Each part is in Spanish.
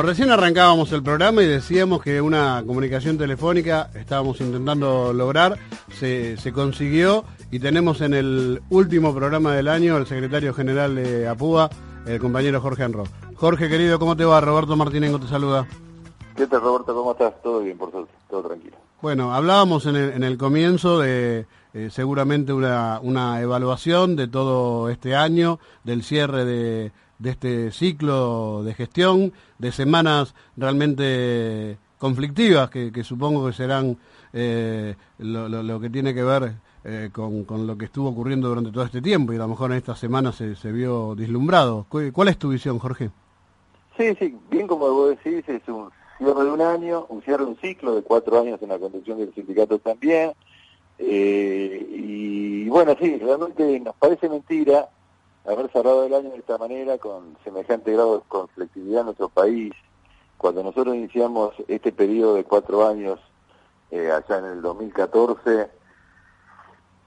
Bueno, recién arrancábamos el programa y decíamos que una comunicación telefónica estábamos intentando lograr, se, se consiguió y tenemos en el último programa del año al secretario general de APUA, el compañero Jorge Enro. Jorge, querido, ¿cómo te va? Roberto Martínez te saluda. ¿Qué tal, Roberto? ¿Cómo estás? Todo bien, por suerte, todo tranquilo. Bueno, hablábamos en el, en el comienzo de eh, seguramente una, una evaluación de todo este año, del cierre de, de este ciclo de gestión, de semanas realmente conflictivas que, supongo que serán eh, lo, que tiene que ver eh, con, lo que estuvo ocurriendo durante todo este tiempo y a lo mejor en esta semana se, vio dislumbrado. ¿Cuál es tu visión, Jorge? Sí, sí, bien como vos decís, es un cierre de un año, un cierre de un ciclo de cuatro años en la conducción del sindicato también. Eh, y bueno, sí, realmente nos parece mentira haber cerrado el año de esta manera, con semejante grado de conflictividad en nuestro país, cuando nosotros iniciamos este periodo de cuatro años, eh, allá en el 2014,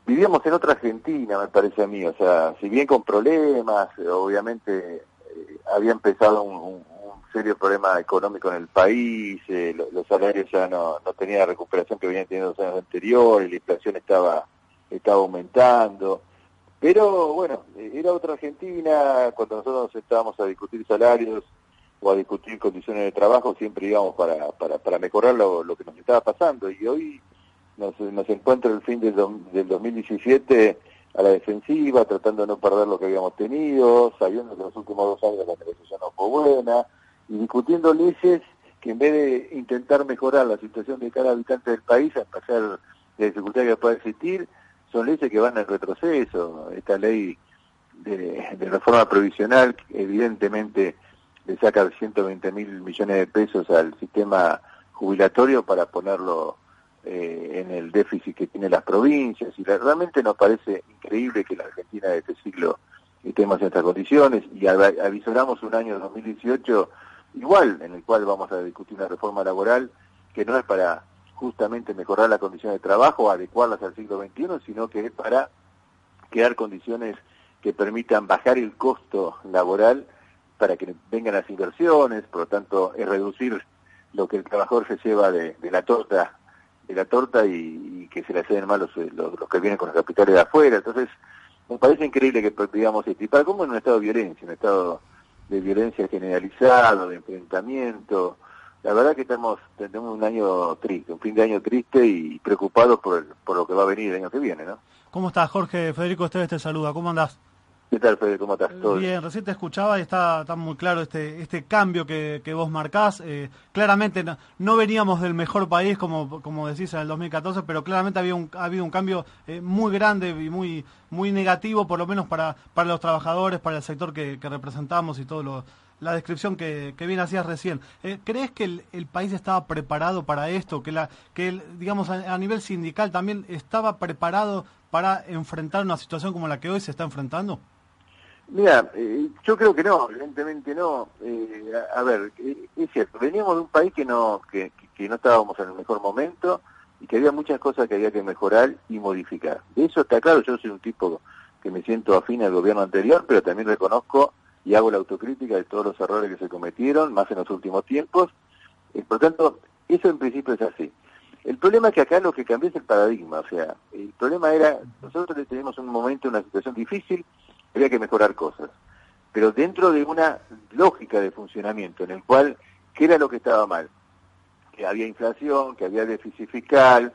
vivíamos en otra Argentina, me parece a mí, o sea, si bien con problemas, obviamente eh, había empezado un, serio problema económico en el país, eh, los salarios ya no, no tenían la recuperación que venían teniendo los años anteriores, la inflación estaba, estaba aumentando, pero bueno, era otra Argentina, cuando nosotros nos estábamos a discutir salarios o a discutir condiciones de trabajo, siempre íbamos para, para, para mejorar lo, lo que nos estaba pasando. Y hoy nos, nos encuentra el fin del, del 2017 a la defensiva, tratando de no perder lo que habíamos tenido, sabiendo que los últimos dos años la negociación no fue buena, y discutiendo leyes que en vez de intentar mejorar la situación de cada habitante del país, a pasar de dificultad que pueda existir, son leyes que van en retroceso. Esta ley de, reforma provisional evidentemente le saca 120 mil millones de pesos al sistema jubilatorio para ponerlo eh, en el déficit que tienen las provincias y realmente nos parece increíble que la Argentina de este siglo estemos en estas condiciones y avisoramos un año 2018 igual en el cual vamos a discutir una reforma laboral que no es para justamente mejorar la condición de trabajo, adecuarlas al siglo XXI, sino que es para crear condiciones que permitan bajar el costo laboral para que vengan las inversiones, por lo tanto es reducir lo que el trabajador se lleva de, la torta de la torta y, que se le hacen mal los, los, los, que vienen con los capitales de afuera. Entonces, me parece increíble que digamos esto. Y para cómo en un estado de violencia, un estado de violencia generalizado, de enfrentamiento, la verdad que estamos, tenemos un año triste, un fin de año triste y preocupados por, el, por lo que va a venir el año que viene, ¿no? ¿Cómo estás, Jorge? Federico Esteves te saluda, ¿cómo andás? ¿Qué tal, Federico? ¿Cómo estás? ¿Todo bien, recién te escuchaba y está, está muy claro este, este cambio que, que vos marcás. Eh, claramente no, no, veníamos del mejor país, como, como decís, en el 2014, pero claramente había un, ha habido un cambio eh, muy grande y muy, muy negativo, por lo menos para, para los trabajadores, para el sector que, que representamos y todo lo, la descripción que, que bien hacías recién. Eh, ¿Crees que el, país estaba preparado para esto? Que, la, que el, digamos, a, nivel sindical también estaba preparado para enfrentar una situación como la que hoy se está enfrentando? Mira, eh, yo creo que no, evidentemente no. Eh, a, ver, eh, es cierto, veníamos de un país que no, que, que no estábamos en el mejor momento y que había muchas cosas que había que mejorar y modificar. Eso está claro, yo soy un tipo que me siento afín al gobierno anterior, pero también reconozco y hago la autocrítica de todos los errores que se cometieron, más en los últimos tiempos. Y por tanto, eso en principio es así. El problema es que acá lo que cambió es el paradigma, o sea, el problema era, nosotros tenemos un momento, una situación difícil, había que mejorar cosas, pero dentro de una lógica de funcionamiento en el cual, ¿qué era lo que estaba mal? Que había inflación, que había déficit fiscal,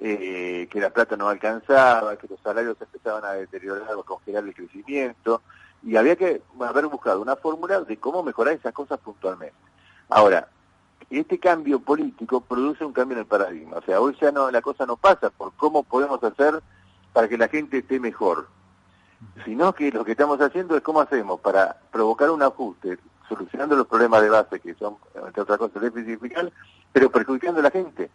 eh, que la plata no alcanzaba, que los salarios empezaban a deteriorar o congelar el crecimiento, y había que haber buscado una fórmula de cómo mejorar esas cosas puntualmente. Ahora, este cambio político produce un cambio en el paradigma, o sea, hoy ya no la cosa no pasa por cómo podemos hacer para que la gente esté mejor, sino que lo que estamos haciendo es cómo hacemos para provocar un ajuste, solucionando los problemas de base, que son, entre otras cosas, el déficit fiscal, pero perjudicando a la gente.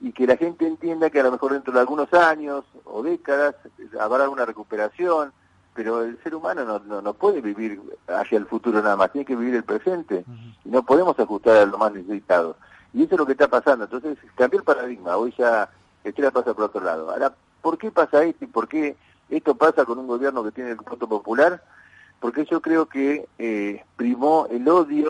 Y que la gente entienda que a lo mejor dentro de algunos años o décadas habrá una recuperación, pero el ser humano no, no, puede vivir hacia el futuro nada más, tiene que vivir el presente. Y no podemos ajustar a lo más necesitado. Y eso es lo que está pasando. Entonces, cambió el paradigma. Hoy ya la pasa por otro lado. Ahora, ¿por qué pasa esto y por qué esto pasa con un gobierno que tiene el voto popular? Porque yo creo que eh, primó el odio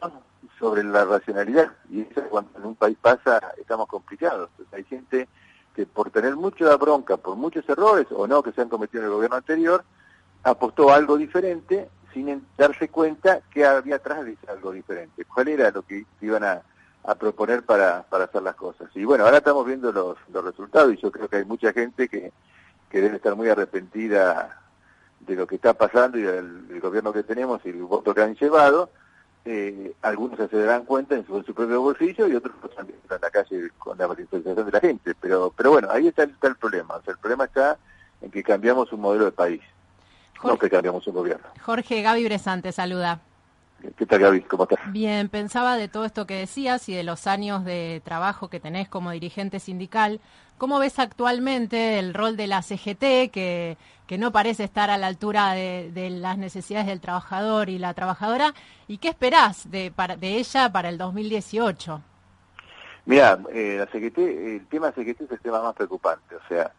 sobre la racionalidad. Y eso cuando en un país pasa, estamos complicados. hay gente que por tener mucha bronca, por muchos errores o no que se han cometido en el gobierno anterior, apostó algo diferente sin darse cuenta que había atrás de algo diferente. ¿Cuál era lo que iban a, proponer para, para hacer las cosas? Y bueno, ahora estamos viendo los, los resultados y yo creo que hay mucha gente que, que debe estar muy arrepentida de lo que está pasando y del, gobierno que tenemos y el voto que han llevado. Eh, algunos se darán cuenta en su, propio bolsillo y otros también en la calle con la manifestación de la gente. Pero, pero bueno, ahí está, está el problema. O sea, el problema está en que cambiamos un modelo de país no que cambiamos un gobierno. Jorge, Gaby Bresante, saluda. ¿Qué tal, Gaby? ¿Cómo estás? Bien, pensaba de todo esto que decías y de los años de trabajo que tenés como dirigente sindical. ¿Cómo ves actualmente el rol de la CGT, que, que no parece estar a la altura de, las necesidades del trabajador y la trabajadora? ¿Y qué esperás de, de ella para el 2018? Mira, eh, la CGT, el tema CGT es el tema más preocupante. O sea,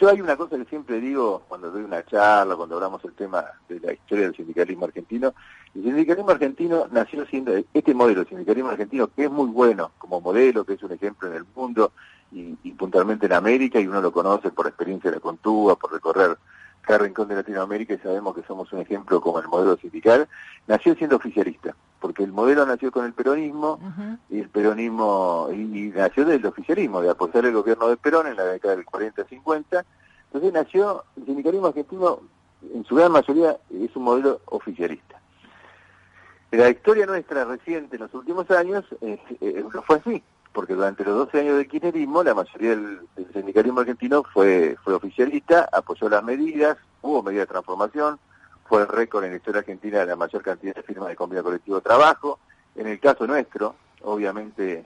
yo hay una cosa que siempre digo cuando doy una charla, cuando hablamos el tema de la historia del sindicalismo argentino. El sindicalismo argentino nació siendo este modelo, el sindicalismo argentino, que es muy bueno como modelo, que es un ejemplo en el mundo y, puntualmente en América, y uno lo conoce por experiencia de la Contúa, por recorrer cada rincón de Latinoamérica y sabemos que somos un ejemplo como el modelo sindical, nació siendo oficialista, porque el modelo nació con el peronismo y el peronismo, y, nació del oficialismo, de apoyar el gobierno de Perón en la década del 40-50, entonces nació, el sindicalismo argentino en su gran mayoría es un modelo oficialista. La historia nuestra reciente en los últimos años eh, eh, no fue así porque durante los 12 años del kirchnerismo la mayoría del, sindicalismo argentino fue, fue oficialista, apoyó las medidas, hubo medidas de transformación, fue el récord en la historia argentina de la mayor cantidad de firmas de convenio colectivo de trabajo. En el caso nuestro, obviamente,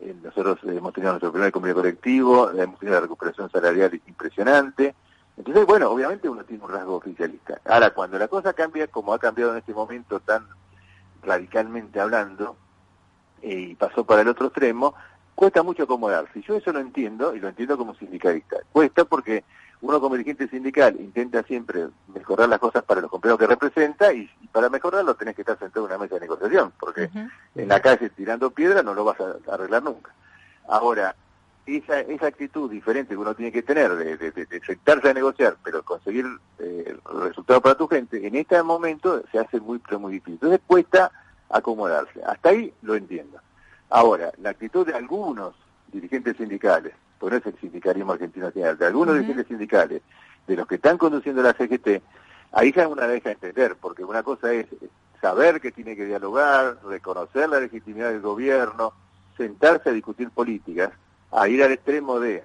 eh, nosotros hemos tenido nuestro primer convenio colectivo, hemos tenido la recuperación salarial impresionante. Entonces, bueno, obviamente uno tiene un rasgo oficialista. Ahora, cuando la cosa cambia, como ha cambiado en este momento tan radicalmente hablando, y pasó para el otro extremo, cuesta mucho acomodarse. Yo eso lo entiendo, y lo entiendo como sindicalista. Cuesta porque uno como dirigente sindical intenta siempre mejorar las cosas para los compañeros que representa y, para mejorarlo tenés que estar sentado en una mesa de negociación, porque en la calle tirando piedra no lo vas a, arreglar nunca. Ahora, esa, esa actitud diferente que uno tiene que tener de, de, sentarse a negociar, pero conseguir eh, el resultado para tu gente, en este momento se hace muy, muy difícil. Entonces cuesta acomodarse. Hasta ahí lo entiendo. Ahora, la actitud de algunos dirigentes sindicales, por eso el sindicalismo argentino tiene, de algunos dirigentes sindicales, de los que están conduciendo la CGT, ahí ya una deja entender, porque una cosa es saber que tiene que dialogar, reconocer la legitimidad del gobierno, sentarse a discutir políticas, a ir al extremo de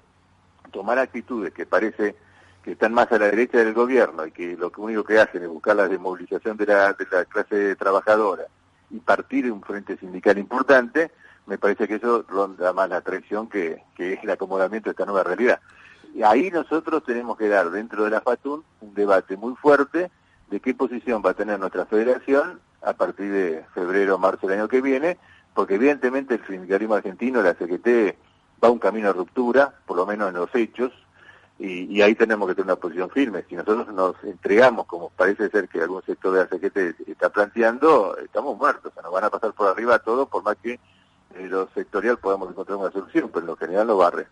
tomar actitudes que parece que están más a la derecha del gobierno y que lo único que hacen es buscar la desmovilización de la, de la clase trabajadora partir de un frente sindical importante, me parece que eso ronda más la traición que, que es el acomodamiento de esta nueva realidad. Y ahí nosotros tenemos que dar dentro de la FATUN un debate muy fuerte de qué posición va a tener nuestra federación a partir de febrero o marzo del año que viene, porque evidentemente el sindicalismo argentino, la CGT, va un camino de ruptura, por lo menos en los hechos, y, ahí tenemos que tener una posición firme. Si nosotros nos entregamos, como parece ser que algún sector de la CGT está planteando, estamos muertos, o sea, nos van a pasar por arriba todo, por más que en lo sectorial podamos encontrar una solución, pero en lo general lo barre.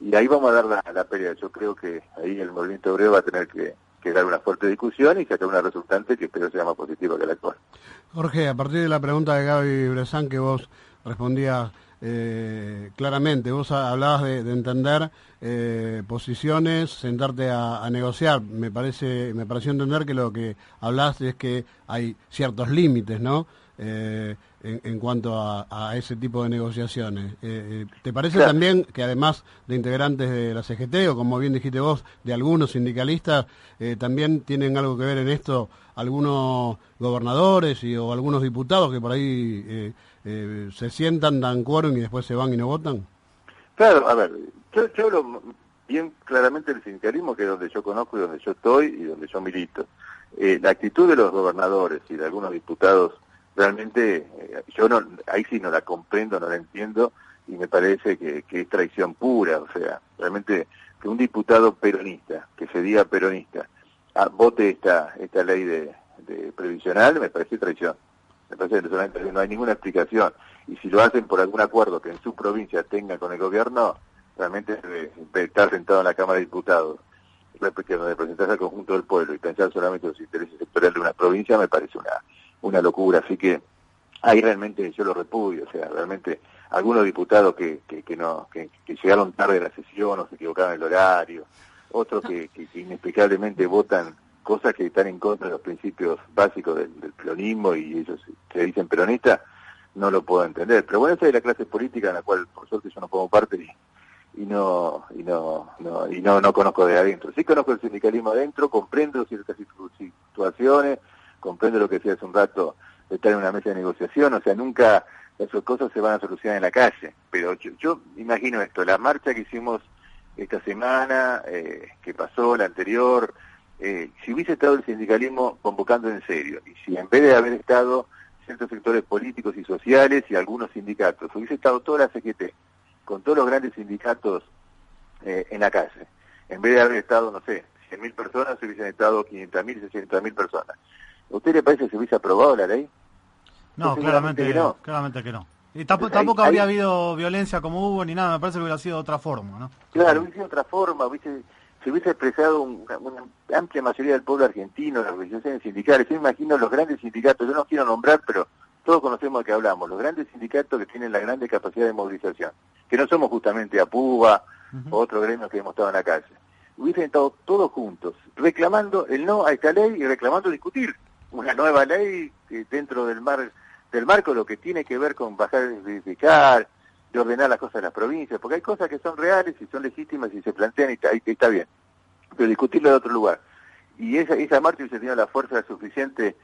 Y ahí vamos a dar la, la pelea. Yo creo que ahí el movimiento obrero va a tener que, dar una fuerte discusión y sacar una resultante que espero sea más positiva que la actual. Jorge, a partir de la pregunta de Gaby Bresan que vos respondías eh, claramente, vos hablabas de, entender eh, posiciones, sentarte a, negociar. Me parece, me pareció entender que lo que hablas es que hay ciertos límites, ¿no? Eh, en, cuanto a, ese tipo de negociaciones. ¿Te parece también que además de integrantes de la CGT o como bien dijiste vos, de algunos sindicalistas, también tienen algo que ver en esto algunos gobernadores y, o algunos diputados que por ahí eh, se sientan, dan quórum y después se van y no votan? Claro, a ver, yo, hablo bien claramente del sindicalismo, que es donde yo conozco y donde yo estoy y donde yo milito. Eh, la actitud de los gobernadores y de algunos diputados, realmente, eh, yo no, ahí sí no la comprendo, no la entiendo, y me parece que, es traición pura, o sea, realmente que un diputado peronista, que se diga peronista, ah, vote esta, esta ley de previsional, me parece traición. Entonces no hay ninguna explicación. Y si lo hacen por algún acuerdo que en su provincia tenga con el gobierno, realmente estar sentado en la Cámara de Diputados, representar al conjunto del pueblo y pensar solamente los intereses sectoriales de una provincia me parece una, una locura. Así que ahí realmente yo lo repudio, o sea, realmente algunos diputados que, que, no, que, llegaron tarde a la sesión o se equivocaron el horario, otros que, inexplicablemente votan cosas que están en contra de los principios básicos del, peronismo y ellos se dicen peronistas, no lo puedo entender. Pero bueno, esa es la clase política en la cual, por suerte, yo no formo parte y, no y no, no y no no conozco de adentro. Sí conozco el sindicalismo adentro, comprendo ciertas situaciones, comprendo lo que decía hace un rato de estar en una mesa de negociación, o sea, nunca esas cosas se van a solucionar en la calle. Pero yo, imagino esto, la marcha que hicimos esta semana, eh, que pasó, la anterior, eh, si hubiese estado el sindicalismo convocando en serio, y si en vez de haber estado ciertos sectores políticos y sociales y algunos sindicatos, hubiese estado toda la CGT, con todos los grandes sindicatos eh, en la calle, en vez de haber estado, no sé, 100.000 personas, se hubiesen estado 500.000, 600.000 personas. ¿A usted le parece que se hubiese aprobado la ley? No, claramente que no. Claramente que no. Y tampoco, habría habido violencia como hubo ni nada, me parece que hubiera sido de otra forma, ¿no? Claro, hubiese sido otra forma, hubiese se hubiese expresado una, amplia mayoría del pueblo argentino, las organizaciones sindicales, yo imagino los grandes sindicatos, yo no quiero nombrar, pero todos conocemos de qué hablamos, los grandes sindicatos que tienen la grande capacidad de movilización, que no somos justamente APUBA o otro gremio que hemos estado en la calle, hubiesen estado todos juntos, reclamando el no a esta ley y reclamando discutir una nueva ley dentro del mar del marco lo que tiene que ver con bajar, verificar, de ordenar las cosas en las provincias, porque hay cosas que son reales y son legítimas y se plantean y está, bien, pero discutirlo de otro lugar. Y esa, esa marcha hubiese tenido la fuerza suficiente de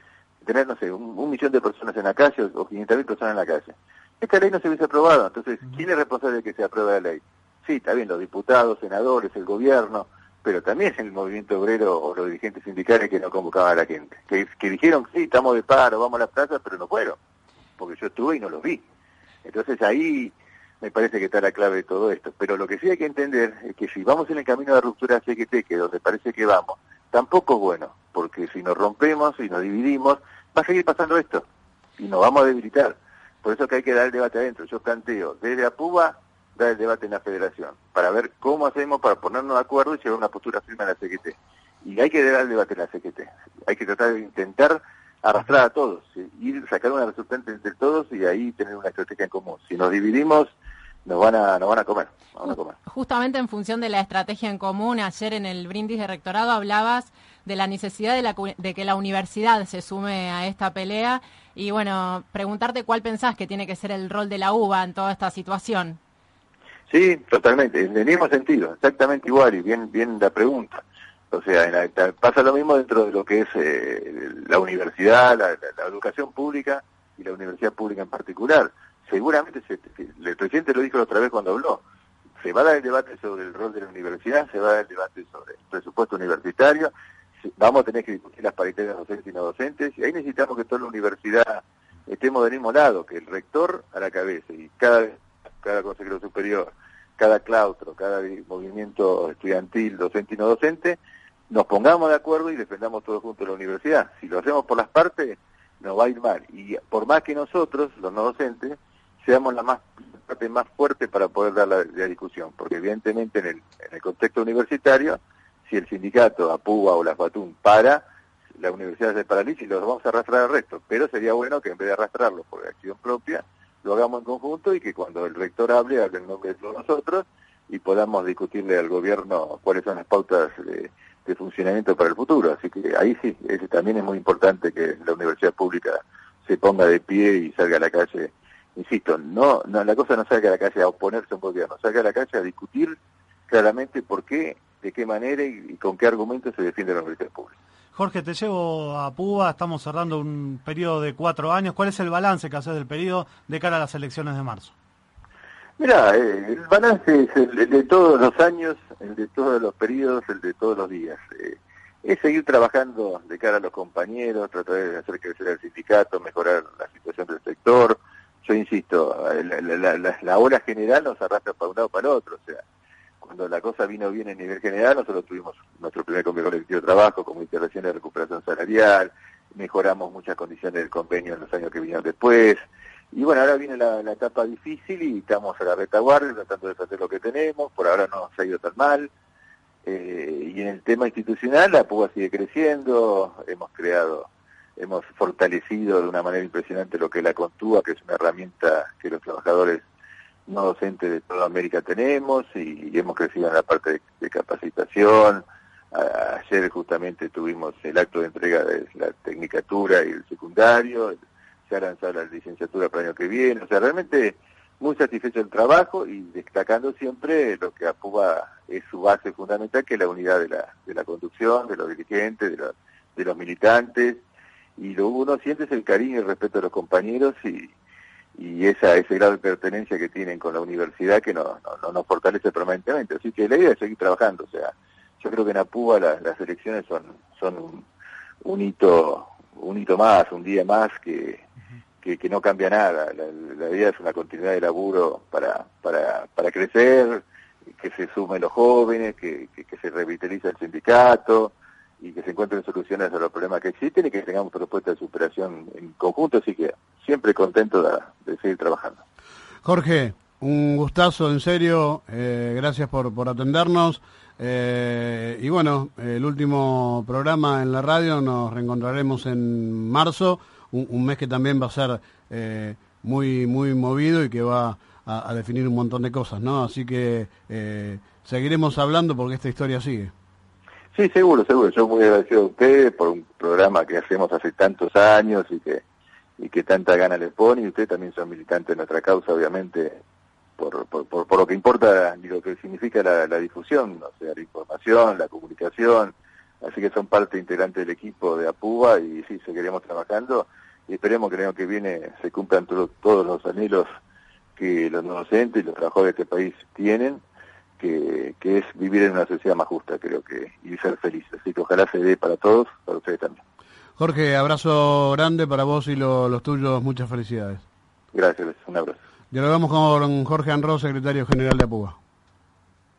tener, no sé, un, millón de personas en la calle o, 500 mil personas en la calle. Esta ley no se hubiese aprobado, entonces, ¿quién es responsable de que se apruebe la ley? Sí, está bien, los diputados, senadores, el gobierno, pero también el movimiento obrero o los dirigentes sindicales que no convocaban a la gente, que, que dijeron, sí, estamos de paro, vamos a las plazas, pero no fueron, porque yo estuve y no los vi. Entonces ahí me parece que está la clave de todo esto. Pero lo que sí hay que entender es que si vamos en el camino de ruptura CGT, que donde parece que vamos, tampoco es bueno, porque si nos rompemos y nos dividimos, va a seguir pasando esto y nos vamos a debilitar. Por eso que hay que dar el debate adentro. Yo planteo desde APUBA dar el debate en la federación, para ver cómo hacemos para ponernos de acuerdo y llevar una postura firme a la CGT. Y hay que dar el debate en la CGT. Hay que tratar de intentar arrastrar a todos, ir sacar una resultante entre todos y ahí tener una estrategia en común. Si nos dividimos, nos van a, nos van a comer. Justamente en función de la estrategia en común, ayer en el brindis de rectorado hablabas de la necesidad de, de, que la universidad se sume a esta pelea y bueno, preguntarte cuál pensás que tiene que ser el rol de la UBA en toda esta situación. Sí, totalmente, en el mismo sentido, exactamente igual y bien, bien la pregunta. O sea, pasa lo mismo dentro de lo que es eh, la universidad, la educación pública y la universidad pública en particular seguramente, se, el presidente lo dijo la otra vez cuando habló, se va a dar el debate sobre el rol de la universidad, se va a dar el debate sobre el presupuesto universitario, vamos a tener que discutir las paritarias docentes y no docentes, y ahí necesitamos que toda la universidad estemos del mismo lado, que el rector a la cabeza y cada, cada consejero superior, cada claustro, cada movimiento estudiantil, docente y no docente, nos pongamos de acuerdo y defendamos todos juntos la universidad. Si lo hacemos por las partes, nos va a ir mal. Y por más que nosotros, los no docentes, seamos la más parte más fuerte para poder dar la, discusión, porque evidentemente en el, en el contexto universitario, si el sindicato, APUBA o la FATUN para, la universidad se paraliza y los vamos a arrastrar al resto, pero sería bueno que en vez de arrastrarlos por acción propia, lo hagamos en conjunto y que cuando el rector hable, hable en nombre de todos nosotros y podamos discutirle al gobierno cuáles son las pautas de, funcionamiento para el futuro. Así que ahí sí, ese también es muy importante que la universidad pública se ponga de pie y salga a la calle. Insisto, no, no la cosa no salga a la calle a oponerse a un gobierno, salga a la calle a discutir claramente por qué, de qué manera y, con qué argumentos se defiende la universidad pública. Jorge, te llevo a Púa, estamos cerrando un periodo de cuatro años. ¿Cuál es el balance que haces del periodo de cara a las elecciones de marzo? Mira, eh, el balance es el, de todos los años, el de todos los periodos, el de todos los días. Eh, es seguir trabajando de cara a los compañeros, tratar de hacer crecer el sindicato, mejorar la situación del sector. Yo insisto, la, la, ola general nos arrastra para un lado para el otro. O sea, cuando la cosa vino bien a nivel general, nosotros tuvimos nuestro primer convenio colectivo de trabajo como intervención de recuperación salarial, mejoramos muchas condiciones del convenio en los años que vinieron después. Y bueno, ahora viene la, etapa difícil y estamos a la retaguardia tratando de hacer lo que tenemos. Por ahora no se ha ido tan mal. Eh, y en el tema institucional, la PUA sigue creciendo. Hemos creado, hemos fortalecido de una manera impresionante lo que es la Contúa, que es una herramienta que los trabajadores no docentes de toda América tenemos y, hemos crecido en la parte de, capacitación. ayer justamente tuvimos el acto de entrega de la tecnicatura y el secundario. Se ha lanzado la licenciatura para el año que viene, o sea, realmente muy satisfecho del trabajo y destacando siempre lo que APUBA es su base fundamental, que es la unidad de la, de la conducción, de los dirigentes, de, de los militantes, y lo uno siente es el cariño y el respeto de los compañeros y, y esa, ese grado de pertenencia que tienen con la universidad que no, no, nos fortalece permanentemente. Así que la idea es seguir trabajando, o sea, yo creo que en APUBA las elecciones son, son un, un hito un hito más, un día más que, que, no cambia nada. La, idea es una continuidad de laburo para, para, para crecer, que se sumen los jóvenes, que, que, se revitalice el sindicato y que se encuentren soluciones a los problemas que existen y que tengamos propuestas de superación en conjunto. Así que siempre contento de, seguir trabajando. Jorge, un gustazo, en serio. Eh, gracias por, por atendernos. Eh, y bueno, el último programa en la radio nos reencontraremos en marzo un, mes que también va a ser eh, muy, muy movido y que va a, definir un montón de cosas, ¿no? Así que eh, seguiremos hablando porque esta historia sigue. Sí, seguro, seguro. Yo muy agradecido a ustedes por un programa que hacemos hace tantos años y que y que tanta gana le pone y ustedes también son militantes de nuestra causa, obviamente, por, por, por, lo que importa y lo que significa la, difusión, o sea, la información, la comunicación, así que son parte integrante del equipo de APUBA y sí, seguiremos trabajando y esperemos que el año que viene se cumplan todos los anhelos que los docentes y los trabajadores de este país tienen, que, es vivir en una sociedad más justa, creo que, y ser felices. Así que ojalá se dé para todos, para ustedes también. Jorge, abrazo grande para vos y los tuyos, muchas felicidades. Gracias, un abrazo. Dialogamos con Jorge Anro, secretario general de APUBA.